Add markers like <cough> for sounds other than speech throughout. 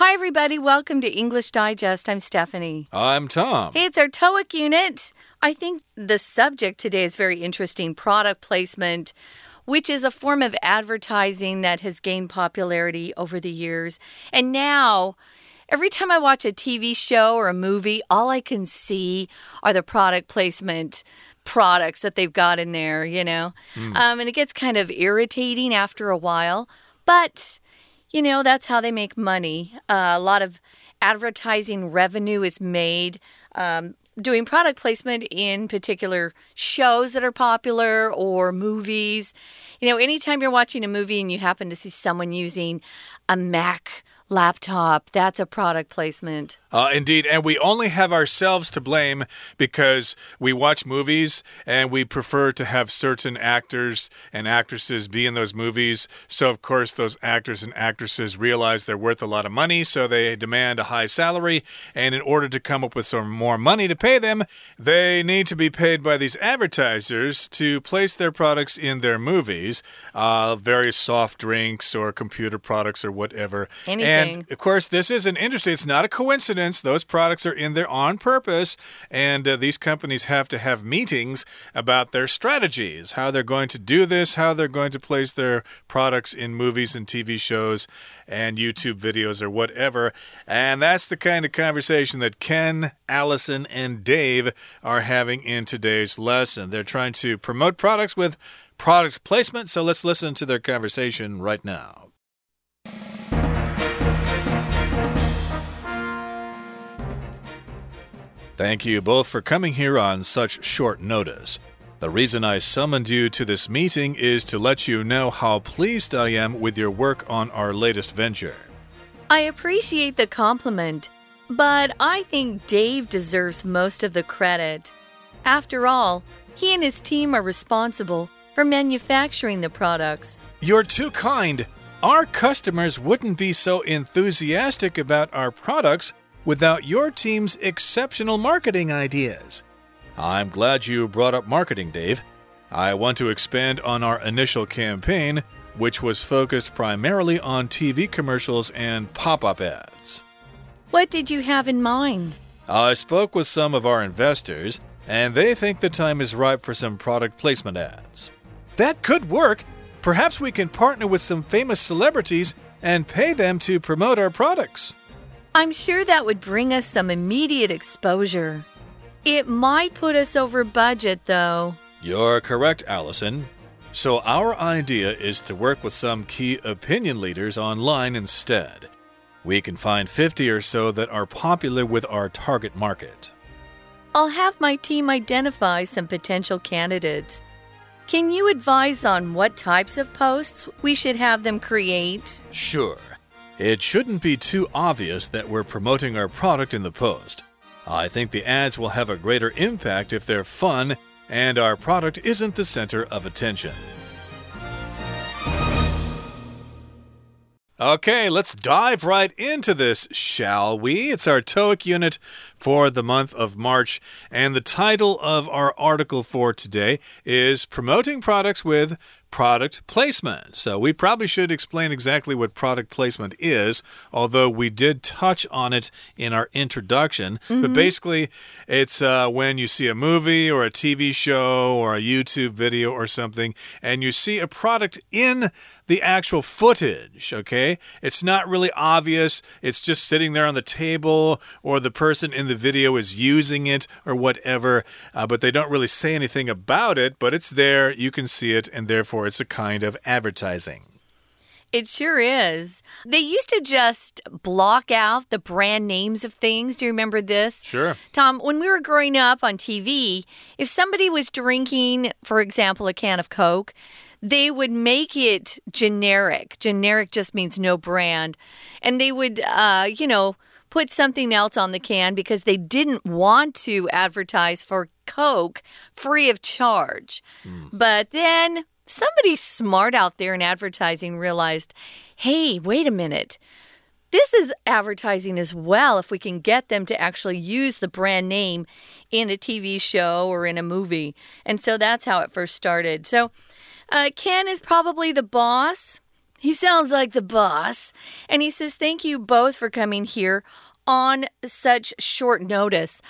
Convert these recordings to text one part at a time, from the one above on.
Hi, everybody. Welcome to English Digest. I'm Stephanie. I'm Tom. Hey, it's our TOEIC unit. I think the subject today is very interesting product placement, which is a form of advertising that has gained popularity over the years. And now, every time I watch a TV show or a movie, all I can see are the product placement products that they've got in there, you know? Mm. Um, and it gets kind of irritating after a while. But you know, that's how they make money. Uh, a lot of advertising revenue is made um, doing product placement in particular shows that are popular or movies. You know, anytime you're watching a movie and you happen to see someone using a Mac laptop. That's a product placement. Uh, indeed. And we only have ourselves to blame because we watch movies and we prefer to have certain actors and actresses be in those movies. So, of course, those actors and actresses realize they're worth a lot of money, so they demand a high salary. And in order to come up with some more money to pay them, they need to be paid by these advertisers to place their products in their movies, uh, various soft drinks or computer products or whatever. Anything. And of course, this isn't interesting. It's not a coincidence. Those products are in there on purpose. And uh, these companies have to have meetings about their strategies, how they're going to do this, how they're going to place their products in movies and TV shows and YouTube videos or whatever. And that's the kind of conversation that Ken, Allison, and Dave are having in today's lesson. They're trying to promote products with product placement. So let's listen to their conversation right now. Thank you both for coming here on such short notice. The reason I summoned you to this meeting is to let you know how pleased I am with your work on our latest venture. I appreciate the compliment, but I think Dave deserves most of the credit. After all, he and his team are responsible for manufacturing the products. You're too kind. Our customers wouldn't be so enthusiastic about our products without your team's exceptional marketing ideas. I'm glad you brought up marketing, Dave. I want to expand on our initial campaign, which was focused primarily on TV commercials and pop up ads. What did you have in mind? I spoke with some of our investors, and they think the time is ripe for some product placement ads. That could work. Perhaps we can partner with some famous celebrities and pay them to promote our products. I'm sure that would bring us some immediate exposure. It might put us over budget, though. You're correct, Allison. So, our idea is to work with some key opinion leaders online instead. We can find 50 or so that are popular with our target market. I'll have my team identify some potential candidates. Can you advise on what types of posts we should have them create? Sure. It shouldn't be too obvious that we're promoting our product in the post. I think the ads will have a greater impact if they're fun and our product isn't the center of attention. Okay, let's dive right into this, shall we? It's our TOEIC unit for the month of March, and the title of our article for today is Promoting Products with product placement. So, we probably should explain exactly what product placement is, although we did touch on it in our introduction. Mm -hmm. But mm-hmm. basically, it's uh, when you see a movie or a TV show or a YouTube video or something, and you see a product in the actual footage, okay? It's not really obvious, it's just sitting there on the table, or the person in the video is using it, or whatever, uh, but they don't really say anything about it, but it's there, you can see it, and therefore therefore it's a kind of advertising. It sure is. They used to just block out the brand names of things. Do you remember this? Sure. Tom, when we were growing up on TV, if somebody was drinking, for example, a can of Coke, they would make it generic. Generic just means no brand. And they would, uh, you know, put something else on the can because they didn't want to advertise for Coke free of charge. Mm. But then somebody smart out there in advertising realized hey, wait a minute. This is advertising as well if we can get them to actually use the brand name in a TV show or in a movie. And so that's how it first started. So uh, Ken is probably the boss. He sounds like the boss. And he says, Thank you both for coming here on such short notice.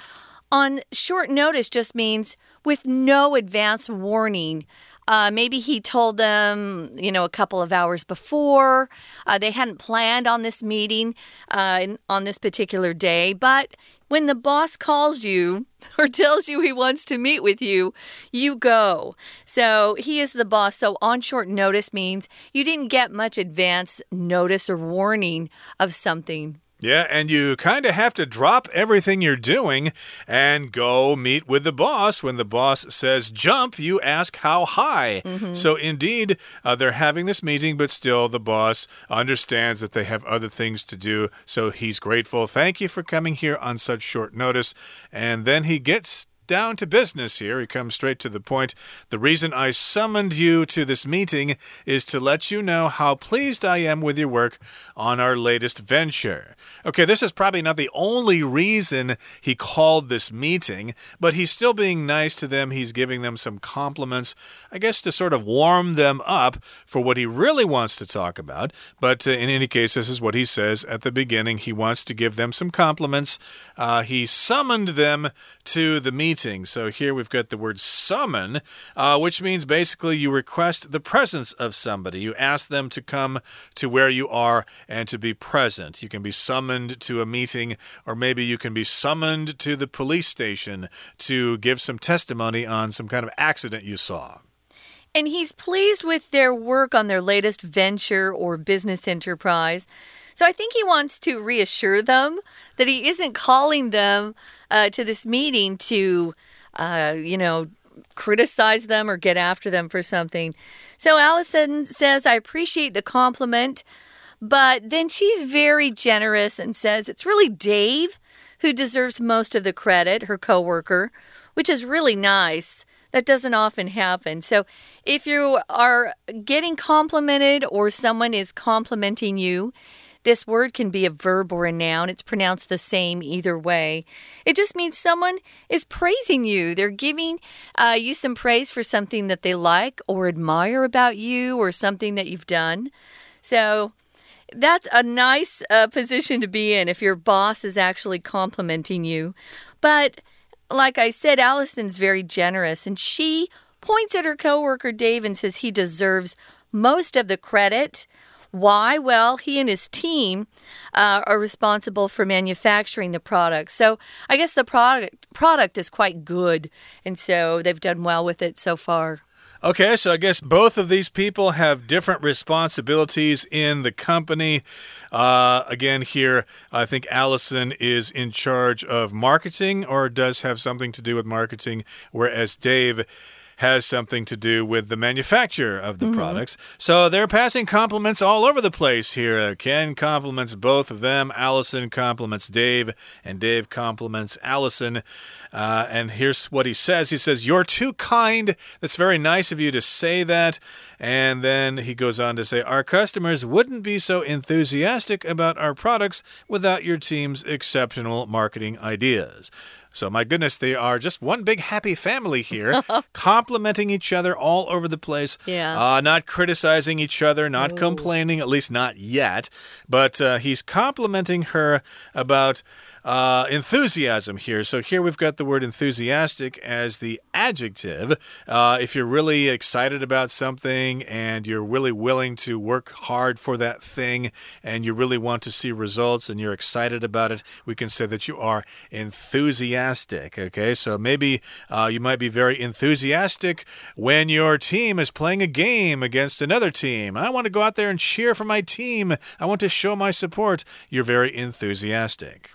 On short notice just means with no advance warning. Uh, maybe he told them, you know, a couple of hours before. Uh, they hadn't planned on this meeting uh, on this particular day. But when the boss calls you <laughs> or tells you he wants to meet with you, you go. So he is the boss. So on short notice means you didn't get much advance notice or warning of something. Yeah, and you kind of have to drop everything you're doing and go meet with the boss. When the boss says jump, you ask how high. Mm -hmm. So, indeed, uh, they're having this meeting, but still, the boss understands that they have other things to do. So, he's grateful. Thank you for coming here on such short notice. And then he gets down to business here. He comes straight to the point. The reason I summoned you to this meeting is to let you know how pleased I am with your work on our latest venture. Okay, this is probably not the only reason he called this meeting, but he's still being nice to them. He's giving them some compliments, I guess, to sort of warm them up for what he really wants to talk about. But uh, in any case, this is what he says at the beginning. He wants to give them some compliments. Uh, he summoned them to the meeting. So here we've got the word summon, uh, which means basically you request the presence of somebody. You ask them to come to where you are and to be present. You can be summoned to a meeting, or maybe you can be summoned to the police station to give some testimony on some kind of accident you saw. And he's pleased with their work on their latest venture or business enterprise. So I think he wants to reassure them that he isn't calling them uh, to this meeting to, uh, you know, criticize them or get after them for something. So Allison says, I appreciate the compliment, but then she's very generous and says it's really Dave who deserves most of the credit, her coworker, which is really nice. That doesn't often happen. So, if you are getting complimented or someone is complimenting you, this word can be a verb or a noun. It's pronounced the same either way. It just means someone is praising you. They're giving uh, you some praise for something that they like or admire about you or something that you've done. So, that's a nice uh, position to be in if your boss is actually complimenting you. But like I said, Allison's very generous and she points at her coworker Dave and says he deserves most of the credit. Why? Well, he and his team uh, are responsible for manufacturing the product. So I guess the product product is quite good, and so they've done well with it so far. Okay, so I guess both of these people have different responsibilities in the company. Uh, again, here, I think Allison is in charge of marketing or does have something to do with marketing, whereas Dave has something to do with the manufacture of the mm -hmm. products. So they're passing compliments all over the place here. Ken compliments both of them. Allison compliments Dave, and Dave compliments Allison. Uh, and here's what he says He says, You're too kind. That's very nice of you to say that. And then he goes on to say, Our customers wouldn't be so enthusiastic about our products without your team's exceptional marketing ideas. So, my goodness, they are just one big happy family here, <laughs> complimenting each other all over the place. Yeah. Uh, not criticizing each other, not Ooh. complaining, at least not yet. But uh, he's complimenting her about uh, enthusiasm here. So here we've got the word enthusiastic as the adjective. Uh, if you're really excited about something and you're really willing to work hard for that thing and you really want to see results and you're excited about it, we can say that you are enthusiastic. Okay, so maybe uh, you might be very enthusiastic when your team is playing a game against another team. I want to go out there and cheer for my team. I want to show my support. You're very enthusiastic.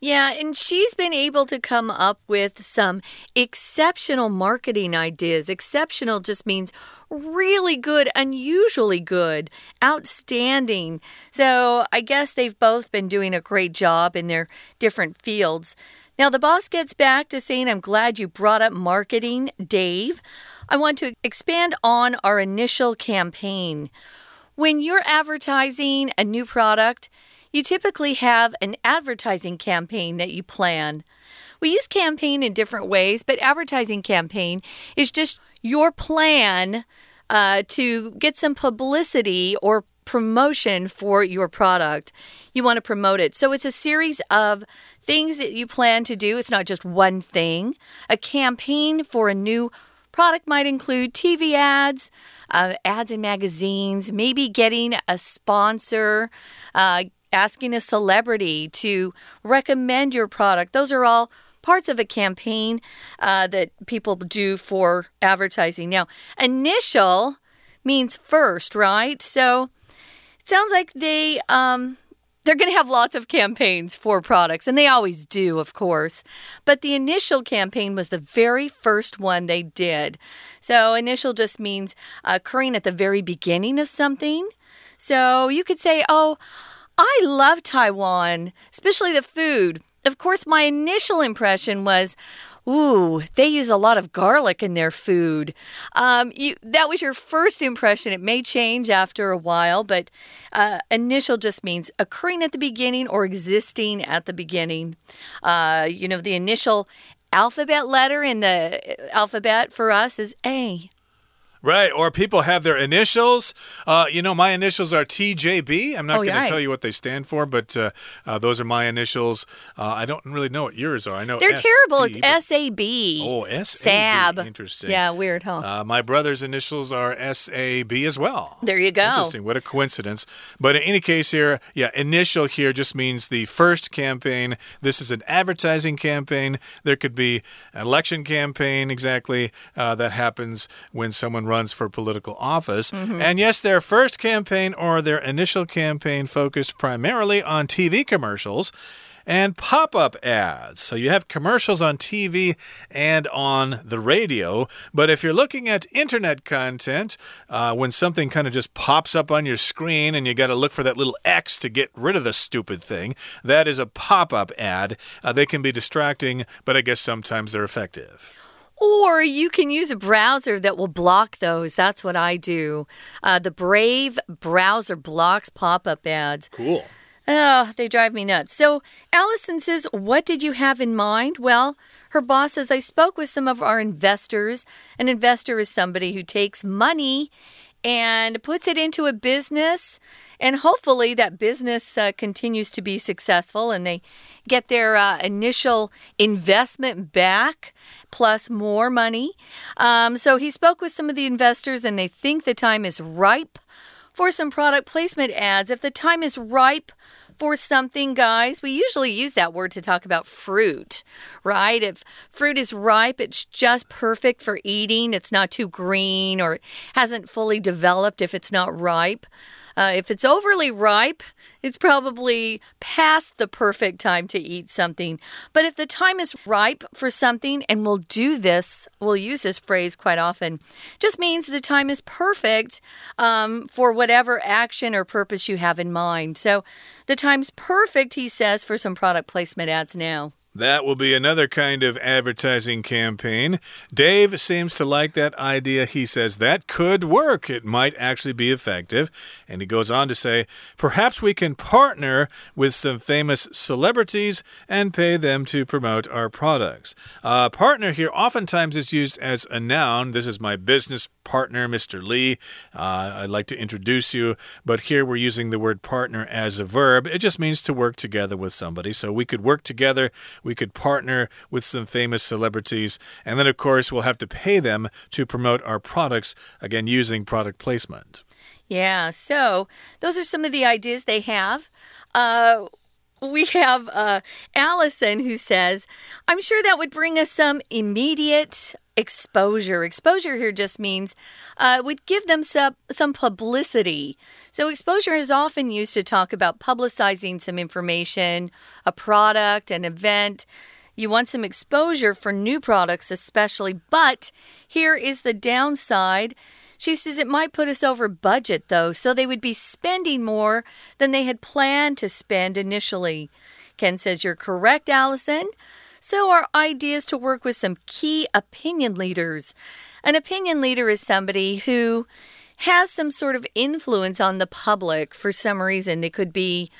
Yeah, and she's been able to come up with some exceptional marketing ideas. Exceptional just means really good, unusually good, outstanding. So I guess they've both been doing a great job in their different fields. Now, the boss gets back to saying, I'm glad you brought up marketing, Dave. I want to expand on our initial campaign. When you're advertising a new product, you typically have an advertising campaign that you plan. We use campaign in different ways, but advertising campaign is just your plan uh, to get some publicity or promotion for your product. You want to promote it. So it's a series of things that you plan to do. It's not just one thing. A campaign for a new product might include TV ads, uh, ads in magazines, maybe getting a sponsor, uh, asking a celebrity to recommend your product. Those are all parts of a campaign uh, that people do for advertising. Now, initial means first, right? So it sounds like they um, they're going to have lots of campaigns for products, and they always do, of course. But the initial campaign was the very first one they did. So initial just means occurring at the very beginning of something. So you could say, oh. I love Taiwan, especially the food. Of course, my initial impression was, Ooh, they use a lot of garlic in their food. Um, you, that was your first impression. It may change after a while, but uh, initial just means occurring at the beginning or existing at the beginning. Uh, you know, the initial alphabet letter in the alphabet for us is A. Right, or people have their initials. Uh, you know, my initials are TJB. I'm not oh, going to tell you what they stand for, but uh, uh, those are my initials. Uh, I don't really know what yours are. I know they're terrible. It's SAB. Oh, SAB. Sab. Interesting. Yeah, weird, huh? Uh, my brother's initials are SAB as well. There you go. Interesting. What a coincidence. But in any case, here, yeah, initial here just means the first campaign. This is an advertising campaign. There could be an election campaign, exactly, uh, that happens when someone runs for political office. Mm -hmm. And yes, their first campaign or their initial campaign focused primarily on TV commercials and pop up ads. So you have commercials on TV and on the radio. But if you're looking at internet content, uh, when something kind of just pops up on your screen and you got to look for that little X to get rid of the stupid thing, that is a pop up ad. Uh, they can be distracting, but I guess sometimes they're effective. Or you can use a browser that will block those. That's what I do. Uh, the Brave browser blocks pop up ads. Cool. Oh, they drive me nuts. So, Allison says, What did you have in mind? Well, her boss says, I spoke with some of our investors. An investor is somebody who takes money and puts it into a business. And hopefully, that business uh, continues to be successful and they get their uh, initial investment back plus more money. Um, so, he spoke with some of the investors and they think the time is ripe for some product placement ads. If the time is ripe, for something, guys, we usually use that word to talk about fruit, right? If fruit is ripe, it's just perfect for eating. It's not too green or hasn't fully developed if it's not ripe. Uh, if it's overly ripe, it's probably past the perfect time to eat something. But if the time is ripe for something, and we'll do this, we'll use this phrase quite often, just means the time is perfect um, for whatever action or purpose you have in mind. So the time's perfect, he says, for some product placement ads now. That will be another kind of advertising campaign. Dave seems to like that idea. He says that could work. It might actually be effective. And he goes on to say, perhaps we can partner with some famous celebrities and pay them to promote our products. Uh, partner here oftentimes is used as a noun. This is my business partner, Mr. Lee. Uh, I'd like to introduce you, but here we're using the word partner as a verb. It just means to work together with somebody. So we could work together we could partner with some famous celebrities. And then, of course, we'll have to pay them to promote our products, again, using product placement. Yeah, so those are some of the ideas they have. Uh, we have uh, Allison who says, I'm sure that would bring us some immediate exposure. Exposure here just means uh, would give them some, some publicity. So, exposure is often used to talk about publicizing some information, a product, an event. You want some exposure for new products, especially. But here is the downside. She says it might put us over budget, though, so they would be spending more than they had planned to spend initially. Ken says, You're correct, Allison. So, our idea is to work with some key opinion leaders. An opinion leader is somebody who has some sort of influence on the public for some reason. They could be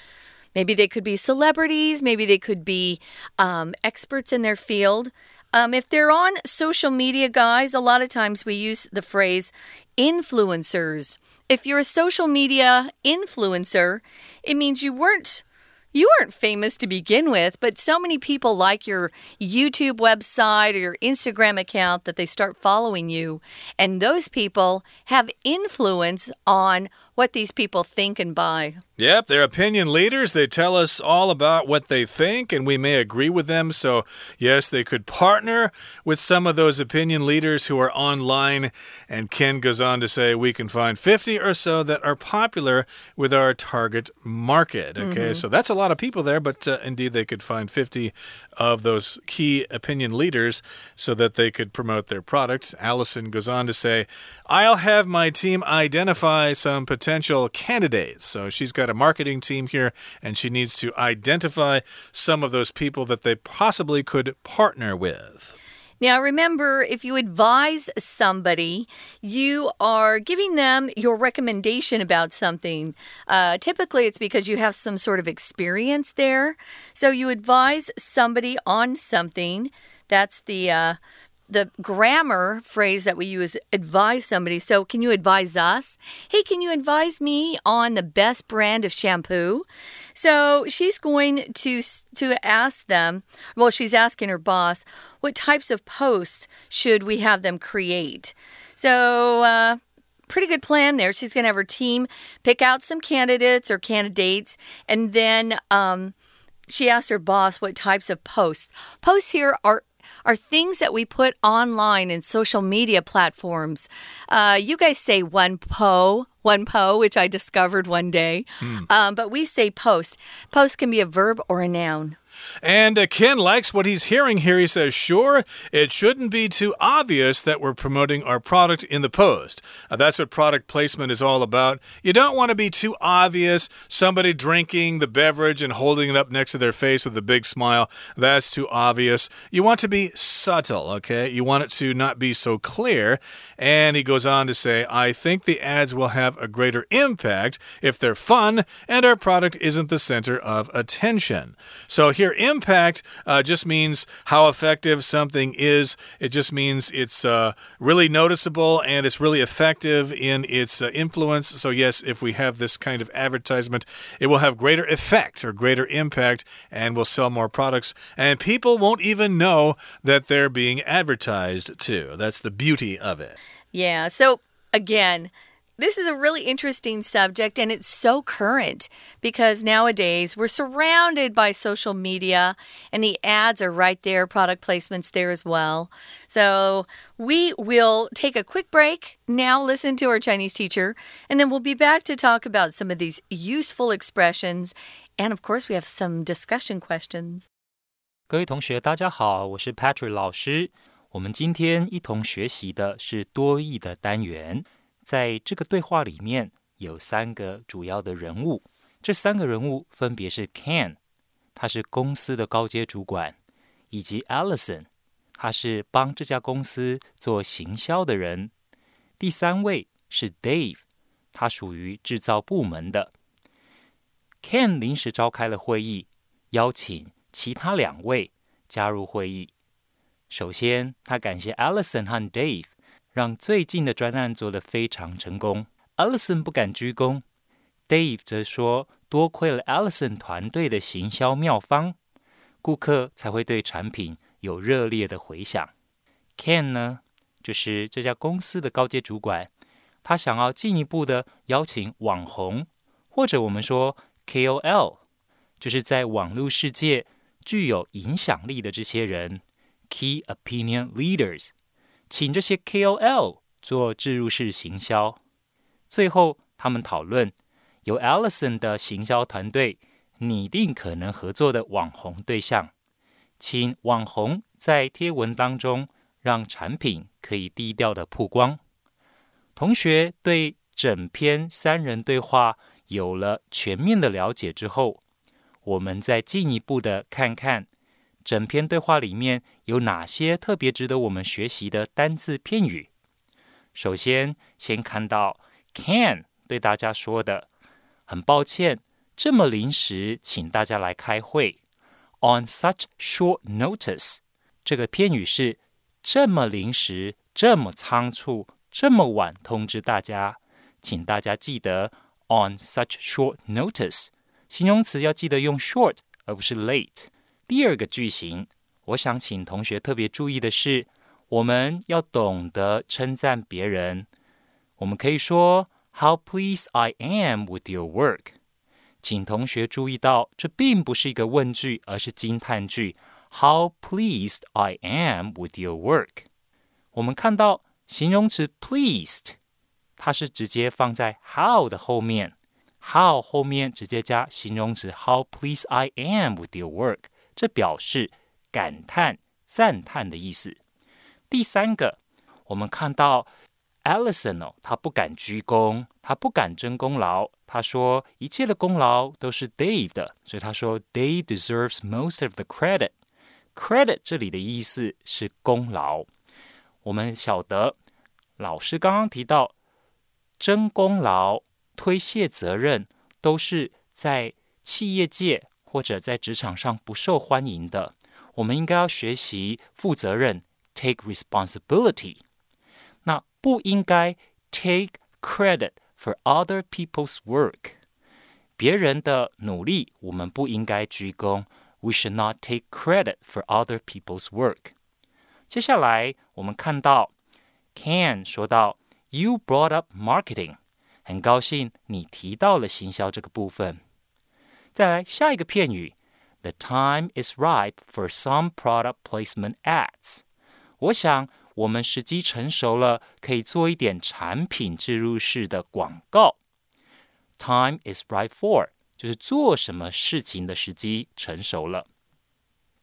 maybe they could be celebrities, maybe they could be um, experts in their field. Um, if they're on social media, guys, a lot of times we use the phrase influencers. if you're a social media influencer, it means you weren't you aren't famous to begin with, but so many people like your YouTube website or your Instagram account that they start following you. And those people have influence on what these people think and buy. Yep, they're opinion leaders. They tell us all about what they think, and we may agree with them. So, yes, they could partner with some of those opinion leaders who are online. And Ken goes on to say we can find 50 or so that are popular with our target market. Okay, mm -hmm. so that's a lot of people there, but uh, indeed they could find 50 of those key opinion leaders so that they could promote their products. Allison goes on to say, I'll have my team identify some potential candidates. So she's got a marketing team here, and she needs to identify some of those people that they possibly could partner with. Now, remember, if you advise somebody, you are giving them your recommendation about something. Uh, typically, it's because you have some sort of experience there. So you advise somebody on something. That's the uh, the grammar phrase that we use advise somebody. So, can you advise us? Hey, can you advise me on the best brand of shampoo? So, she's going to to ask them, well, she's asking her boss, what types of posts should we have them create? So, uh, pretty good plan there. She's going to have her team pick out some candidates or candidates, and then um, she asks her boss what types of posts. Posts here are are things that we put online in social media platforms. Uh, you guys say one po, one po, which I discovered one day, mm. um, but we say post. Post can be a verb or a noun. And uh, Ken likes what he's hearing here. He says, sure, it shouldn't be too obvious that we're promoting our product in the post. Uh, that's what product placement is all about. You don't want to be too obvious. Somebody drinking the beverage and holding it up next to their face with a big smile. That's too obvious. You want to be subtle, okay? You want it to not be so clear. And he goes on to say, I think the ads will have a greater impact if they're fun and our product isn't the center of attention. So here, impact uh, just means how effective something is. It just means it's uh, really noticeable and it's really effective in its uh, influence. So, yes, if we have this kind of advertisement, it will have greater effect or greater impact and will sell more products. And people won't even know that they're being advertised to. That's the beauty of it. Yeah. So, again, this is a really interesting subject and it's so current because nowadays we're surrounded by social media and the ads are right there, product placements there as well. So we will take a quick break, now listen to our Chinese teacher, and then we'll be back to talk about some of these useful expressions. And of course, we have some discussion questions. 各位同学，大家好，我是 Patrick 老师。我们今天一同学习的是多益的单元。在这个对话里面有三个主要的人物，这三个人物分别是 Ken，他是公司的高阶主管，以及 Alison，他是帮这家公司做行销的人。第三位是 Dave，他属于制造部门的。Ken 临时召开了会议，邀请其他两位加入会议。首先，他感谢 Alison 和 Dave。让最近的专案做得非常成功。Allison 不敢鞠躬，Dave 则说：“多亏了 Allison 团队的行销妙方，顾客才会对产品有热烈的回响。” Ken 呢，就是这家公司的高阶主管，他想要进一步的邀请网红，或者我们说 KOL，就是在网络世界具有影响力的这些人，Key Opinion Leaders。请这些 KOL 做置入式行销。最后，他们讨论由 Allison 的行销团队拟定可能合作的网红对象，请网红在贴文当中让产品可以低调的曝光。同学对整篇三人对话有了全面的了解之后，我们再进一步的看看。整篇对话里面有哪些特别值得我们学习的单字片语？首先，先看到 Can 对大家说的：“很抱歉，这么临时请大家来开会。” On such short notice，这个片语是这么临时、这么仓促、这么晚通知大家，请大家记得 on such short notice，形容词要记得用 short 而不是 late。第二个句型，我想请同学特别注意的是，我们要懂得称赞别人。我们可以说 How pleased I am with your work。请同学注意到，这并不是一个问句，而是惊叹句。How pleased I am with your work。我们看到形容词 pleased，它是直接放在 how 的后面，how 后面直接加形容词 How pleased I am with your work，这表示感叹、赞叹的意思。第三个，我们看到 Alison 哦，他不敢鞠躬，他不敢争功劳。他说一切的功劳都是 Dave 的，所以他说 Dave deserves most of the credit。credit 这里的意思是功劳。我们晓得，老师刚刚提到争功劳、推卸责任，都是在企业界或者在职场上不受欢迎的，我们应该要学习负责任 （take responsibility）。那不应该 take credit for other people's work。别人的努力我们不应该居功。We should not take credit for other people's work。接下来我们看到 Ken 说到，You brought up marketing，很高兴你提到了行销这个部分。再来下一个片语，The time is ripe for some product placement ads。我想我们时机成熟了，可以做一点产品植入式的广告。Time is ripe for 就是做什么事情的时机成熟了。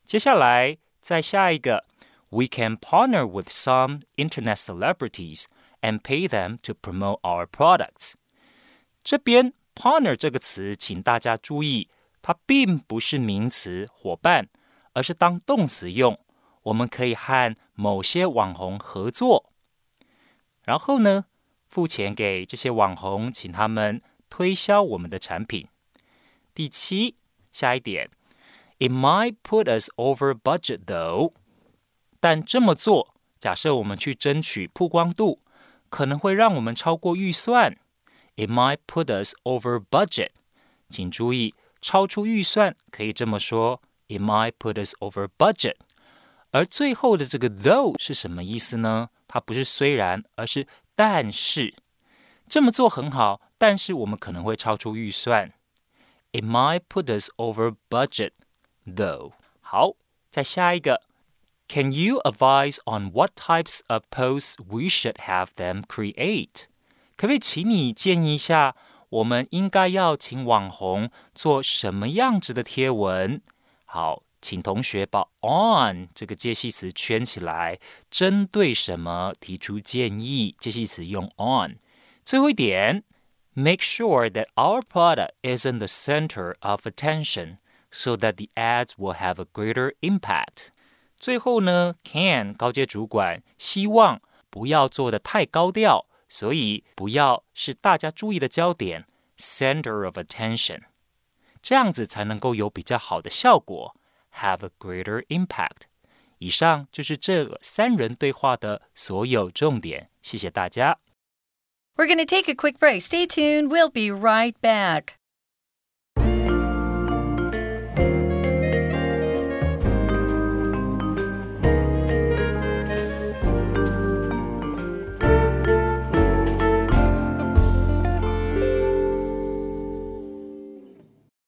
接下来再下一个，We can partner with some internet celebrities and pay them to promote our products。这边 Partner 这个词，请大家注意，它并不是名词伙伴，而是当动词用。我们可以和某些网红合作，然后呢，付钱给这些网红，请他们推销我们的产品。第七，下一点，It might put us over budget though。但这么做，假设我们去争取曝光度，可能会让我们超过预算。It might put us over budget。请注意，超出预算可以这么说：It might put us over budget。而最后的这个 though 是什么意思呢？它不是虽然，而是但是。这么做很好，但是我们可能会超出预算。It might put us over budget, though. 好，再下一个。Can you advise on what types of posts we should have them create？ 可不可以请你建议一下，我们应该要请网红做什么样子的贴文？好，请同学把 on 这个介系词圈起来，针对什么提出建议？介系词用 on。最后一点。Make sure that our product is in the center of attention so that the ads will have a greater impact. 最后呢，Can 高阶主管希望不要做的太高调，所以不要是大家注意的焦点 （center of attention），这样子才能够有比较好的效果 （have a greater impact）。以上就是这三人对话的所有重点，谢谢大家。we're going to take a quick break. Stay tuned. We'll be right back.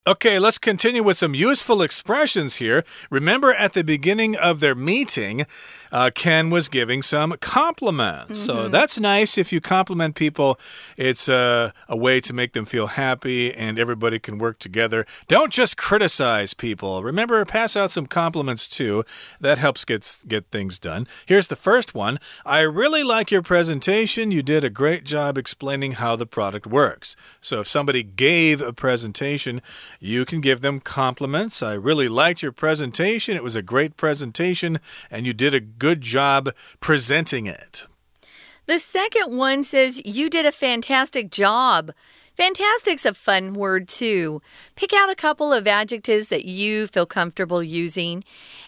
Okay, let's continue with some useful expressions here. Remember at the beginning of their meeting, uh, Ken was giving some compliments. Mm -hmm. So mm-hmm. that's nice if you compliment people. It's a, a way to make them feel happy and everybody can work together. Don't just criticize people. Remember, pass out some compliments too. That helps get, get things done. Here's the first one I really like your presentation. You did a great job explaining how the product works. So if somebody gave a presentation, you can give them compliments. I really liked your presentation. It was a great presentation, and you did a good job presenting it. The second one says, You did a fantastic job. Fantastic's a fun word too. Pick out a couple of adjectives that you feel comfortable using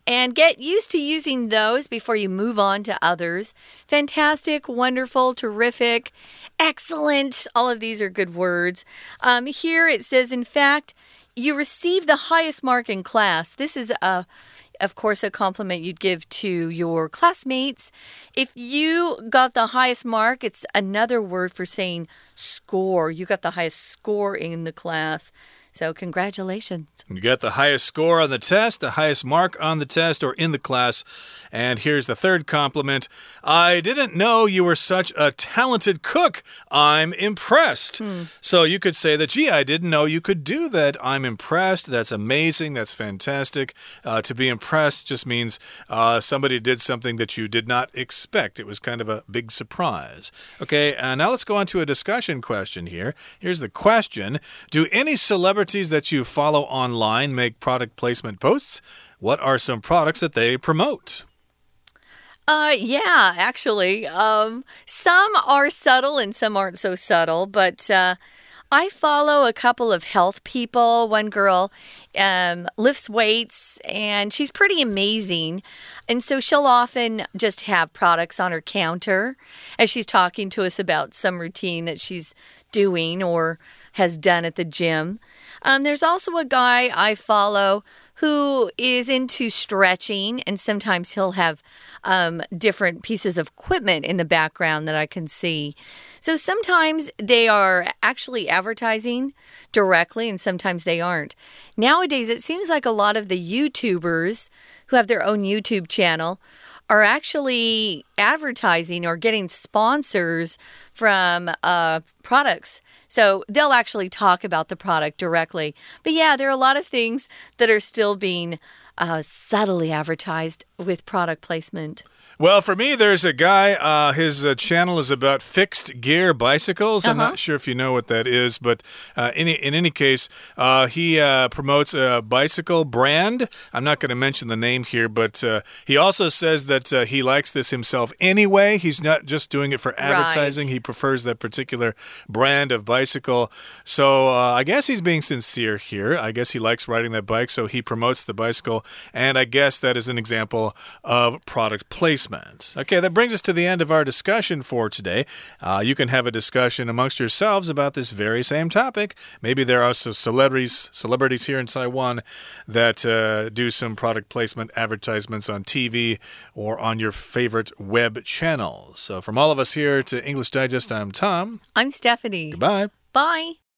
and get used to using those before you move on to others. Fantastic, wonderful, terrific, excellent. All of these are good words. Um, here it says, in fact, you received the highest mark in class. This is a of course, a compliment you'd give to your classmates. If you got the highest mark, it's another word for saying score. You got the highest score in the class. So, congratulations. You got the highest score on the test, the highest mark on the test, or in the class. And here's the third compliment I didn't know you were such a talented cook. I'm impressed. Hmm. So, you could say that, gee, I didn't know you could do that. I'm impressed. That's amazing. That's fantastic. Uh, to be impressed just means uh, somebody did something that you did not expect. It was kind of a big surprise. Okay, uh, now let's go on to a discussion question here. Here's the question Do any celebrities celebrities that you follow online make product placement posts. What are some products that they promote? Uh, yeah, actually. Um, some are subtle and some aren't so subtle, but uh, I follow a couple of health people. One girl um, lifts weights and she's pretty amazing. And so she'll often just have products on her counter as she's talking to us about some routine that she's doing or has done at the gym. Um, there's also a guy I follow who is into stretching, and sometimes he'll have um, different pieces of equipment in the background that I can see. So sometimes they are actually advertising directly, and sometimes they aren't. Nowadays, it seems like a lot of the YouTubers who have their own YouTube channel are actually advertising or getting sponsors from uh, products. So they'll actually talk about the product directly. But yeah, there are a lot of things that are still being uh, subtly advertised with product placement. Well, for me, there's a guy. Uh, his uh, channel is about fixed gear bicycles. Uh -huh. I'm not uh-huh. sure if you know what that is, but uh, in, in any case, uh, he uh, promotes a bicycle brand. I'm not going to mention the name here, but he also says that he likes this himself anyway. He's not just doing it for advertising, right. he prefers that particular brand of bicycle. So I guess he's being sincere here. I guess he likes riding that bike, so he promotes the bicycle. And I guess that is an example of product placement. Okay, that brings us to the end of our discussion for today. Uh, you can have a discussion amongst yourselves about this very same topic. Maybe there are some celebrities, celebrities here in Taiwan that uh, do some product placement advertisements on TV or on your favorite web channels. So, from all of us here to English Digest, I'm Tom. I'm Stephanie. Goodbye. Bye.